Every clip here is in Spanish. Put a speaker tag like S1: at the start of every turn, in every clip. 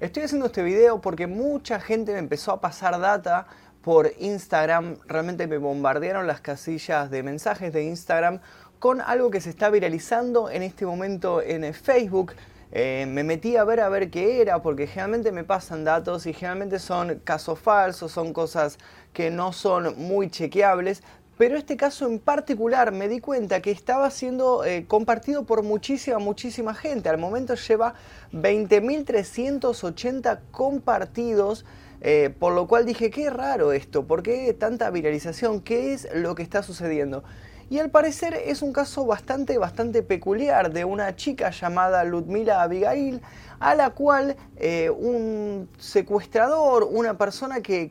S1: Estoy haciendo este video porque mucha gente me empezó a pasar data por Instagram. Realmente me bombardearon las casillas de mensajes de Instagram con algo que se está viralizando en este momento en Facebook. Eh, me metí a ver a ver qué era, porque generalmente me pasan datos y generalmente son casos falsos, son cosas que no son muy chequeables, pero este caso en particular me di cuenta que estaba siendo eh, compartido por muchísima, muchísima gente. Al momento lleva 20.380 compartidos, eh, por lo cual dije, qué raro esto, ¿por qué tanta viralización? ¿Qué es lo que está sucediendo? Y al parecer es un caso bastante, bastante peculiar de una chica llamada Ludmila Abigail, a la cual eh, un secuestrador, una persona que,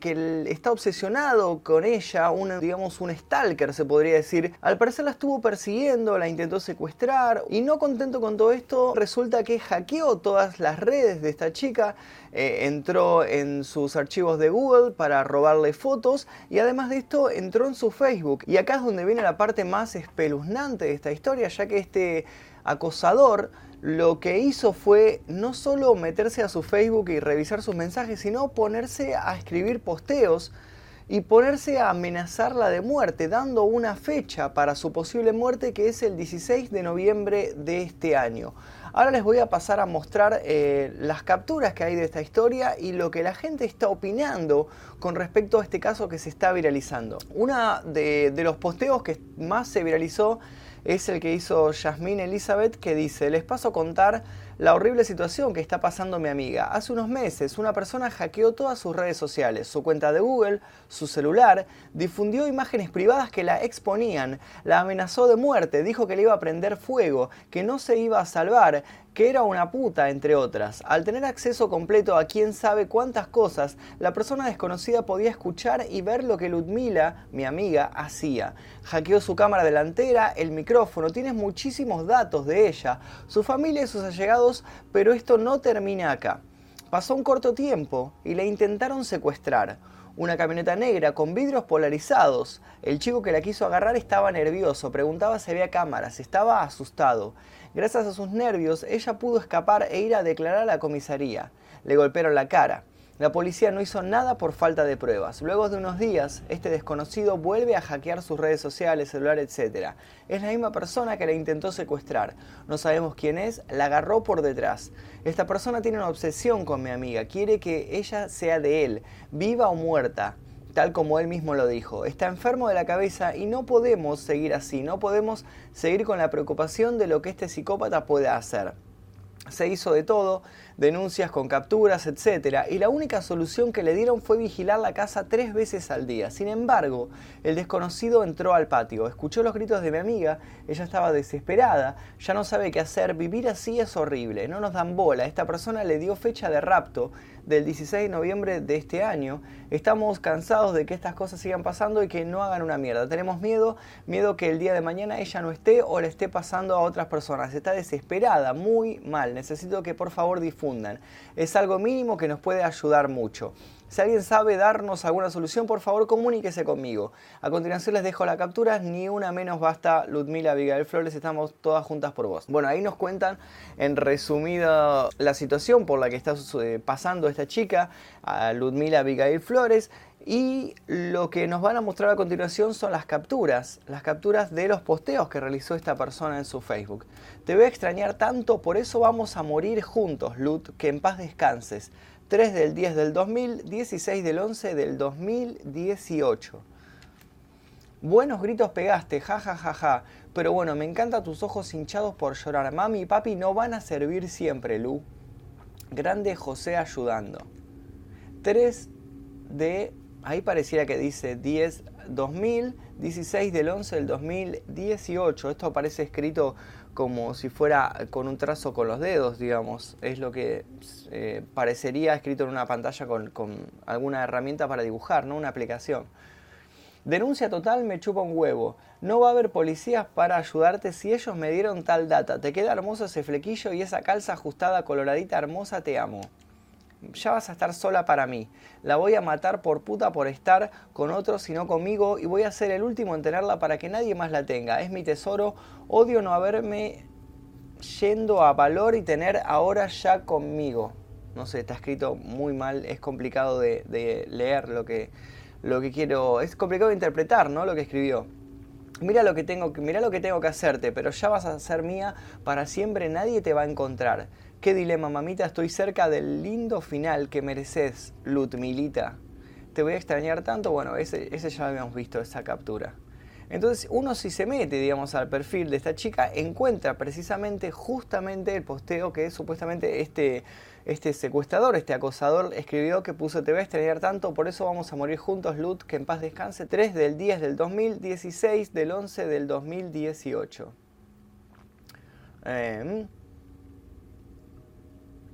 S1: está obsesionado con ella, un, digamos un stalker se podría decir, al parecer la estuvo persiguiendo, la intentó secuestrar y no contento con todo esto, resulta que hackeó todas las redes de esta chica, eh, entró en sus archivos de Google para robarle fotos y además de esto entró en su Facebook. Y acá es donde viene la parte más espeluznante de esta historia, ya que este acosador lo que hizo fue no solo meterse a su Facebook y revisar sus mensajes, sino ponerse a escribir posteos y ponerse a amenazarla de muerte, dando una fecha para su posible muerte que es el 16 de noviembre de este año. Ahora les voy a pasar a mostrar eh, las capturas que hay de esta historia y lo que la gente está opinando con respecto a este caso que se está viralizando. De, de los posteos que más se viralizó es el que hizo Yasmín Elizabeth que dice, les paso a contar la horrible situación que está pasando mi amiga. Hace unos meses una persona hackeó todas sus redes sociales, su cuenta de Google, su celular, difundió imágenes privadas que la exponían, la amenazó de muerte, dijo que le iba a prender fuego, que no se iba a salvar, que era una puta, entre otras. Al tener acceso completo a quién sabe cuántas cosas, la persona desconocida podía escuchar y ver lo que Ludmila, mi amiga, hacía. Hackeó su cámara delantera, el micrófono, tienes muchísimos datos de ella, su familia y sus allegados pero esto no termina acá. Pasó un corto tiempo y la intentaron secuestrar. Una camioneta negra con vidrios polarizados. El chico que la quiso agarrar estaba nervioso, preguntaba si había cámaras, estaba asustado. Gracias a sus nervios, ella pudo escapar e ir a declarar a la comisaría. Le golpearon la cara. La policía no hizo nada por falta de pruebas. Luego de unos días, este desconocido vuelve a hackear sus redes sociales, celular, etc. Es la misma persona que la intentó secuestrar. No sabemos quién es, la agarró por detrás. Esta persona tiene una obsesión con mi amiga, quiere que ella sea de él, viva o muerta tal como él mismo lo dijo. Está enfermo de la cabeza y no podemos seguir así, no podemos seguir con la preocupación de lo que este psicópata puede hacer. Se hizo de todo, denuncias con capturas, etc. Y la única solución que le dieron fue vigilar la casa tres veces al día. Sin embargo, el desconocido entró al patio, escuchó los gritos de mi amiga, ella estaba desesperada, ya no sabe qué hacer, vivir así es horrible, no nos dan bola. Esta persona le dio fecha de rapto del 16 de noviembre de este año. Estamos cansados de que estas cosas sigan pasando y que no hagan una mierda. Tenemos miedo, miedo que el día de mañana ella no esté o le esté pasando a otras personas. Está desesperada, muy mal. Necesito que por favor difundan. Es algo mínimo que nos puede ayudar mucho. Si alguien sabe darnos alguna solución, por favor comuníquese conmigo. A continuación les dejo la captura, ni una menos basta Ludmila Abigail Flores, estamos todas juntas por vos. Bueno, ahí nos cuentan en resumida la situación por la que está eh, pasando esta chica, Ludmila Abigail Flores. Y lo que nos van a mostrar a continuación son las capturas, las capturas de los posteos que realizó esta persona en su Facebook. Te voy a extrañar tanto, por eso vamos a morir juntos, Lud, que en paz descanses. 3 del 10 del 2000, 16 del 11 del 2018. Buenos gritos pegaste, ja ja ja ja. Pero bueno, me encantan tus ojos hinchados por llorar. Mami y papi no van a servir siempre, Lu. Grande José ayudando. 3 de. Ahí pareciera que dice 10 2000, 16 del 11 del 2018. Esto aparece escrito como si fuera con un trazo con los dedos, digamos. Es lo que eh, parecería escrito en una pantalla con, alguna herramienta para dibujar, ¿no? Una aplicación. Denuncia total, me chupa un huevo. No va a haber policías para ayudarte si ellos me dieron tal data. Te queda hermoso ese flequillo y esa calza ajustada coloradita hermosa, te amo ya vas a estar sola para mí. La voy a matar por puta por estar con otros sino conmigo y voy a ser el último en tenerla para que nadie más la tenga. Es mi tesoro, odio no haberme yendo a valor y tener ahora ya conmigo. no sé, está escrito muy mal, es complicado de, de leer lo que, lo que quiero, es complicado de interpretar, ¿no? Lo que escribió. Mira lo que tengo, mira lo que tengo que hacerte, pero ya vas a ser mía para siempre, nadie te va a encontrar. Qué dilema, mamita, estoy cerca del lindo final que mereces, Lutmilita. Te voy a extrañar tanto, bueno, ese, ya lo habíamos visto, esa captura. Entonces uno si se mete, digamos, al perfil de esta chica, encuentra precisamente, justamente el posteo que supuestamente este, este secuestrador, este acosador escribió que puso te voy a extrañar tanto, por eso vamos a morir juntos, Lut, que en paz descanse, 3 del 10 del 2016 del 11 del 2018. Em,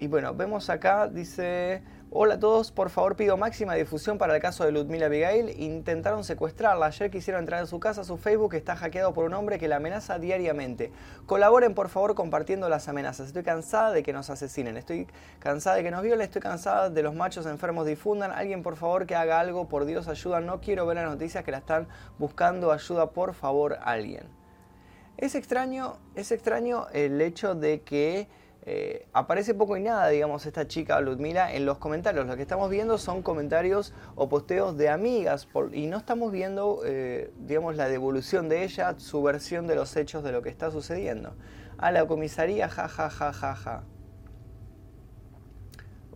S1: y bueno, vemos acá, dice... Hola a todos, por favor pido máxima difusión para el caso de Ludmila Abigail. Intentaron secuestrarla. Ayer quisieron entrar a su casa. Su Facebook está hackeado por un hombre que la amenaza diariamente. Colaboren por favor compartiendo las amenazas. Estoy cansada de que nos asesinen. Estoy cansada de que nos violen. Estoy cansada de los machos enfermos difundan. Alguien por favor que haga algo. Por Dios ayuda. No quiero ver las noticias que la están buscando ayuda. Por favor alguien. Es extraño, es extraño el hecho de que eh, aparece poco y nada, digamos, esta chica Ludmila en los comentarios. Lo que estamos viendo son comentarios o posteos de amigas y no estamos viendo, eh, digamos, la devolución de ella, su versión de los hechos de lo que está sucediendo. A la comisaría, ja, ja, ja, ja, ja.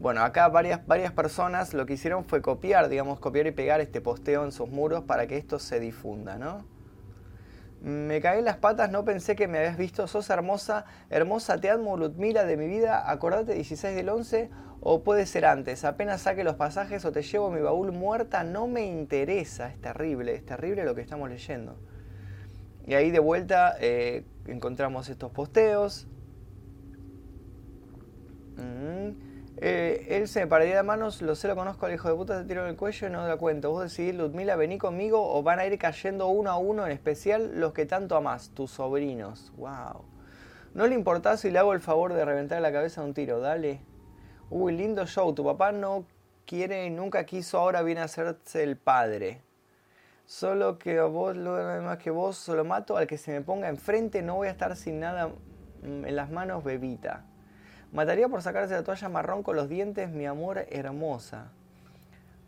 S1: Bueno, acá varias, varias personas lo que hicieron fue copiar, digamos, copiar y pegar este posteo en sus muros para que esto se difunda, ¿no? Me caí en las patas, no pensé que me habías visto. Sos hermosa, hermosa, te amo, Ludmila de mi vida. Acordate 16 del 11 o puede ser antes. Apenas saque los pasajes o te llevo mi baúl muerta, no me interesa. Es terrible, es terrible lo que estamos leyendo. Y ahí de vuelta eh, encontramos estos posteos. Mm. Eh, él se me pararía de manos, lo sé, lo conozco al hijo de puta, te tiro en el cuello y no da cuenta. Vos decidís, Ludmila, vení conmigo o van a ir cayendo uno a uno, en especial los que tanto amás, tus sobrinos. Wow. No le importa si le hago el favor de reventar la cabeza de un tiro, dale. Uy, lindo show, tu papá no quiere nunca quiso, ahora viene a hacerse el padre. Solo que a vos, además que vos, solo mato al que se me ponga enfrente, no voy a estar sin nada mm, en las manos, bebita. Mataría por sacarse la toalla marrón con los dientes, mi amor hermosa.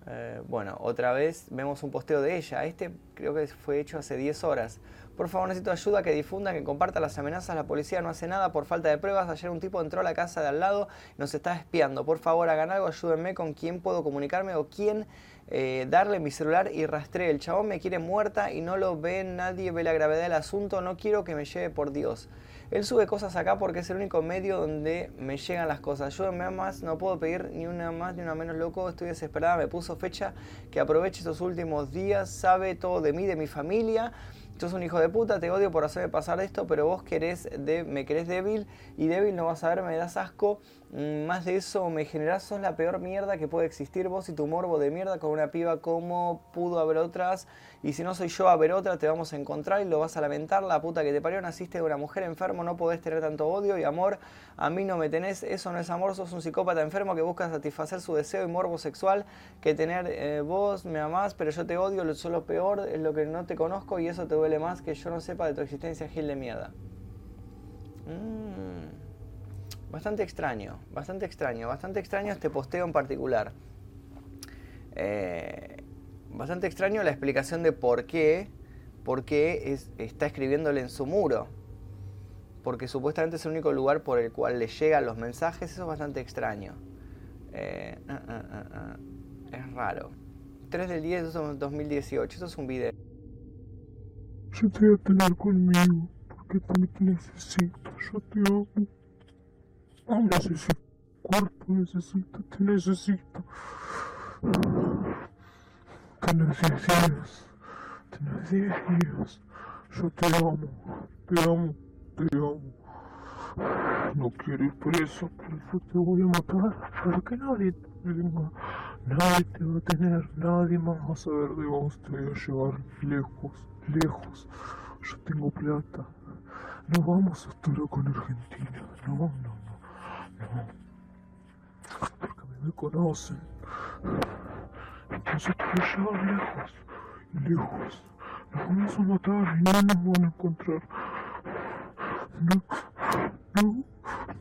S1: Eh, bueno, otra vez vemos un posteo de ella. Este creo que fue hecho hace 10 horas. Por favor, necesito ayuda, que difunda, que comparta las amenazas. La policía no hace nada por falta de pruebas. Ayer un tipo entró a la casa de al lado nos está espiando. Por favor, hagan algo, ayúdenme con quién puedo comunicarme o quién eh, darle mi celular y rastree. El chabón me quiere muerta y no lo ve nadie, ve la gravedad del asunto. No quiero que me lleve por Dios. Él sube cosas acá porque es el único medio donde me llegan las cosas. Yo más no puedo pedir ni una más ni una menos loco. Estoy desesperada. Me puso fecha que aproveche estos últimos días. Sabe todo de mí, de mi familia. Sos un hijo de puta, te odio por hacerme pasar esto, pero vos querés de, me querés débil y débil no vas a ver, me das asco. Mm, más de eso, me generás, sos la peor mierda que puede existir vos y tu morbo de mierda con una piba como pudo haber otras. Y si no soy yo a ver otra, te vamos a encontrar y lo vas a lamentar. La puta que te parió, naciste de una mujer enfermo, no podés tener tanto odio y amor. A mí no me tenés, eso no es amor, sos un psicópata enfermo que busca satisfacer su deseo y morbo sexual que tener eh, vos, me amás, pero yo te odio, lo solo peor es lo que no te conozco y eso te duele más que yo no sepa de tu existencia, Gil de mierda. Mm, bastante extraño, bastante extraño, bastante extraño este posteo en particular. Eh, bastante extraño la explicación de por qué, por qué está escribiéndole en su muro. Porque supuestamente es el único lugar por el cual le llegan los mensajes. Eso es bastante extraño. Eh, ah, ah, ah, es raro. 3 del 10 de 2018. Esto es un video.
S2: Yo te voy a tener conmigo. Porque también te necesito. Yo te amo. No necesito cuerpo. Necesito. Te necesito. Te necesitas, te necesitas. Yo te amo, te amo, te amo. No quiero ir preso, por eso te voy a matar. Para que nadie te venga. Nadie te va a tener, nadie más va a saber de vos. Te voy a llevar lejos, lejos. Yo tengo plata. No vamos a estar con Argentina. No. No. Porque a mí me conocen. Entonces te llevar lejos, lejos. Nos vamos a matar y no nos van a encontrar. No, no,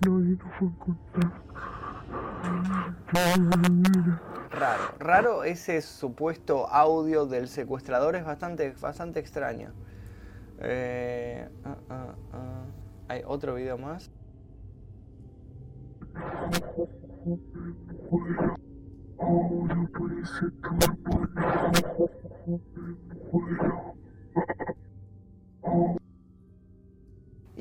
S2: nadie nos va a encontrar.
S1: Raro, raro ese supuesto audio del secuestrador es bastante, bastante extraño. Eh, ah, ah, ah. Hay otro video más.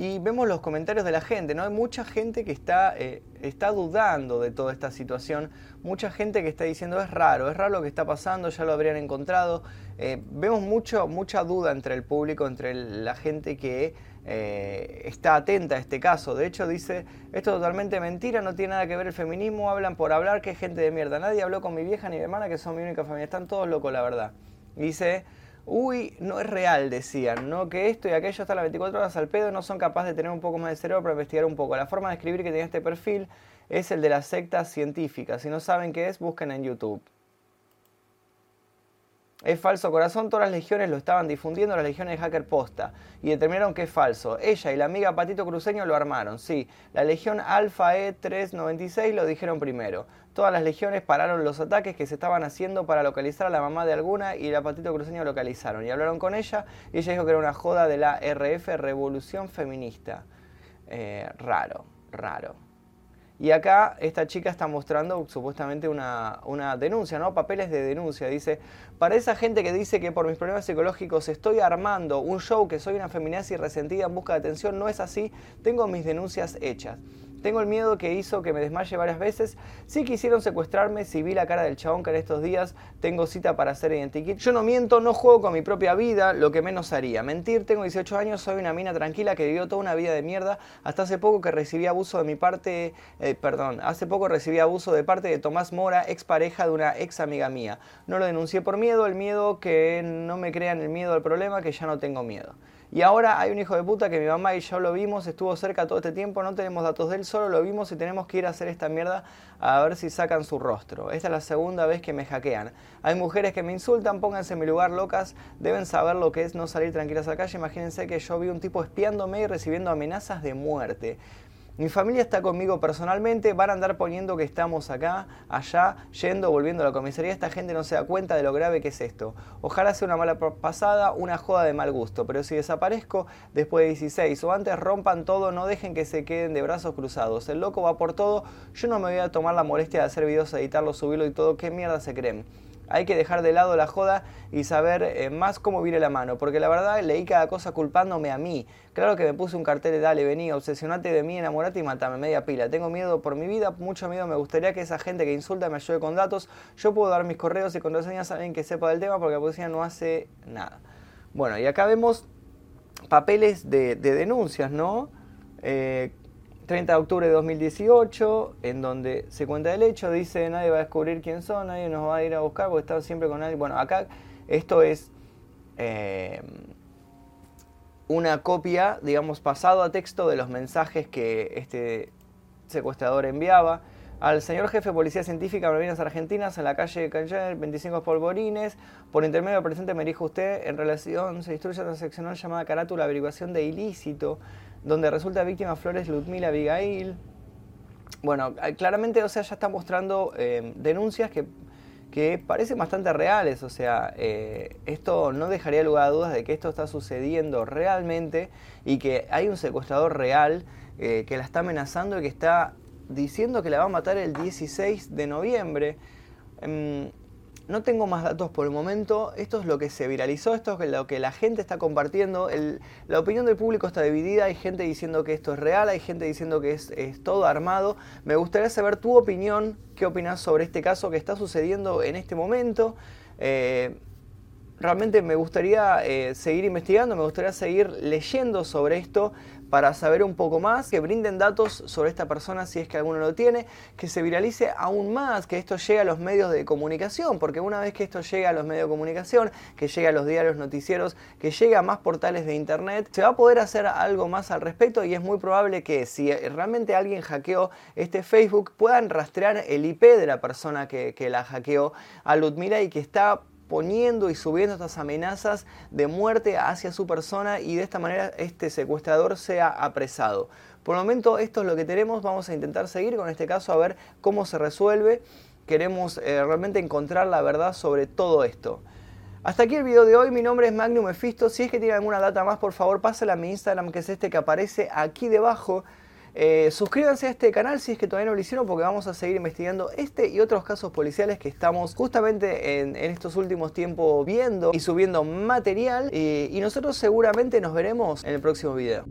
S1: Y vemos los comentarios de la gente, ¿no? Hay mucha gente que está, eh, está dudando de toda esta situación, mucha gente que está diciendo es raro, es raro lo que está pasando, ya lo habrían encontrado. Eh, vemos mucho, mucha duda entre el público, entre la gente que eh, está atenta a este caso. De hecho, dice, esto es totalmente mentira, no tiene nada que ver el feminismo, hablan por hablar, que gente de mierda. Nadie habló con mi vieja ni mi hermana, que son mi única familia. Están todos locos, la verdad. Dice, uy, no es real, decían, ¿no? Que esto y aquello está las 24 horas al pedo, no son capaces de tener un poco más de cerebro para investigar un poco. La forma de escribir que tiene este perfil es el de las sectas científicas. Si no saben qué es, busquen en YouTube. Es falso corazón, todas las legiones lo estaban difundiendo, las legiones de hacker posta, y determinaron que es falso. Ella y la amiga Patito Cruceño lo armaron, sí. La legión Alfa E396 lo dijeron primero. Todas las legiones pararon los ataques que se estaban haciendo para localizar a la mamá de alguna y la Patito Cruceño localizaron. Y hablaron con ella y ella dijo que era una joda de la RF, Revolución Feminista. Eh, raro, raro. Y acá esta chica está mostrando supuestamente una, una, denuncia, ¿no? Papeles de denuncia. Dice, para esa gente que dice que por mis problemas psicológicos estoy armando un show que soy una feminazi resentida en busca de atención, no es así. Tengo mis denuncias hechas. Tengo el miedo que hizo que me desmaye varias veces. Si quisieron secuestrarme, si vi la cara del chabón que en estos días tengo cita para hacer identikit. Yo no miento, no juego con mi propia vida, lo que menos haría. Mentir, tengo 18 años, soy una mina tranquila que vivió toda una vida de mierda. Hasta hace poco que recibí abuso de mi parte, eh, perdón, hace poco recibí abuso de parte de Tomás Mora, ex pareja de una ex amiga mía. No lo denuncié por miedo, el miedo que no me crean el miedo al problema, que ya no tengo miedo. Y ahora hay un hijo de puta que mi mamá y yo lo vimos, estuvo cerca todo este tiempo, no tenemos datos de él, solo lo vimos y tenemos que ir a hacer esta mierda a ver si sacan su rostro. Esta es la segunda vez que me hackean. Hay mujeres que me insultan, pónganse en mi lugar locas, deben saber lo que es no salir tranquilas a la calle. Imagínense que yo vi un tipo espiándome y recibiendo amenazas de muerte. Mi familia está conmigo personalmente, van a andar poniendo que estamos acá, allá, yendo, volviendo a la comisaría. Esta gente no se da cuenta de lo grave que es esto. Ojalá sea una mala pasada, una joda de mal gusto, pero si desaparezco después de 16 o antes rompan todo, no dejen que se queden de brazos cruzados. El loco va por todo, yo no me voy a tomar la molestia de hacer videos, editarlo, subirlo y todo. ¿Qué mierda se creen? Hay que dejar de lado la joda y saber eh, más cómo viene la mano, porque la verdad leí cada cosa culpándome a mí. Claro que me puse un cartel de dale, vení, obsesionate de mí, enamorate y matame, media pila. Tengo miedo por mi vida, mucho miedo, me gustaría que esa gente que insulta me ayude con datos. Yo puedo dar mis correos y contraseñas a alguien que sepa del tema porque la policía no hace nada. Bueno, y acá vemos papeles de, denuncias, ¿no? Eh, 30 de octubre de 2018, en donde se cuenta el hecho, dice nadie va a descubrir quién son, nadie nos va a ir a buscar porque están siempre con alguien. Bueno, acá esto es eh, una copia, digamos, pasado a texto de los mensajes que este secuestrador enviaba al señor jefe de Policía Científica Malvinas Argentinas en la calle Cancel 25 Polvorines. Por intermedio del presente me dijo usted en relación, se instruye transaccional llamada carátula averiguación de ilícito donde resulta víctima Flores Ludmila Abigail. Bueno, eh, claramente, o sea, ya está mostrando eh, denuncias que, que, parecen bastante reales, o sea, eh, esto no dejaría lugar a dudas de que esto está sucediendo realmente y que hay un secuestrador real que la está amenazando y que está diciendo que la va a matar el 16 de noviembre. Em, no tengo más datos por el momento. Esto es lo que se viralizó, esto es lo que la gente está compartiendo. la opinión del público está dividida. Hay gente diciendo que esto es real, hay gente diciendo que es, todo armado. Me gustaría saber tu opinión. ¿Qué opinas sobre este caso que está sucediendo en este momento? Eh, realmente me gustaría eh, seguir investigando, me gustaría seguir leyendo sobre esto para saber un poco más, que brinden datos sobre esta persona si es que alguno lo tiene, que se viralice aún más, que esto llegue a los medios de comunicación, porque una vez que esto llega a los medios de comunicación, que llegue a los diarios noticieros, que llegue a más portales de internet, se va a poder hacer algo más al respecto y es muy probable que si realmente alguien hackeó este Facebook puedan rastrear el IP de la persona que, que la hackeó a Ludmila y que está poniendo y subiendo estas amenazas de muerte hacia su persona y de esta manera este secuestrador sea apresado. Por el momento esto es lo que tenemos, vamos a intentar seguir con este caso a ver cómo se resuelve. Queremos eh, realmente encontrar la verdad sobre todo esto. Hasta aquí el video de hoy, mi nombre es Magnum Mephisto, si es que tiene alguna data más por favor pásala a mi Instagram que es este que aparece aquí debajo. Eh, suscríbanse a este canal si es que todavía no lo hicieron porque vamos a seguir investigando este y otros casos policiales que estamos justamente en, estos últimos tiempos viendo y subiendo material y nosotros seguramente nos veremos en el próximo video.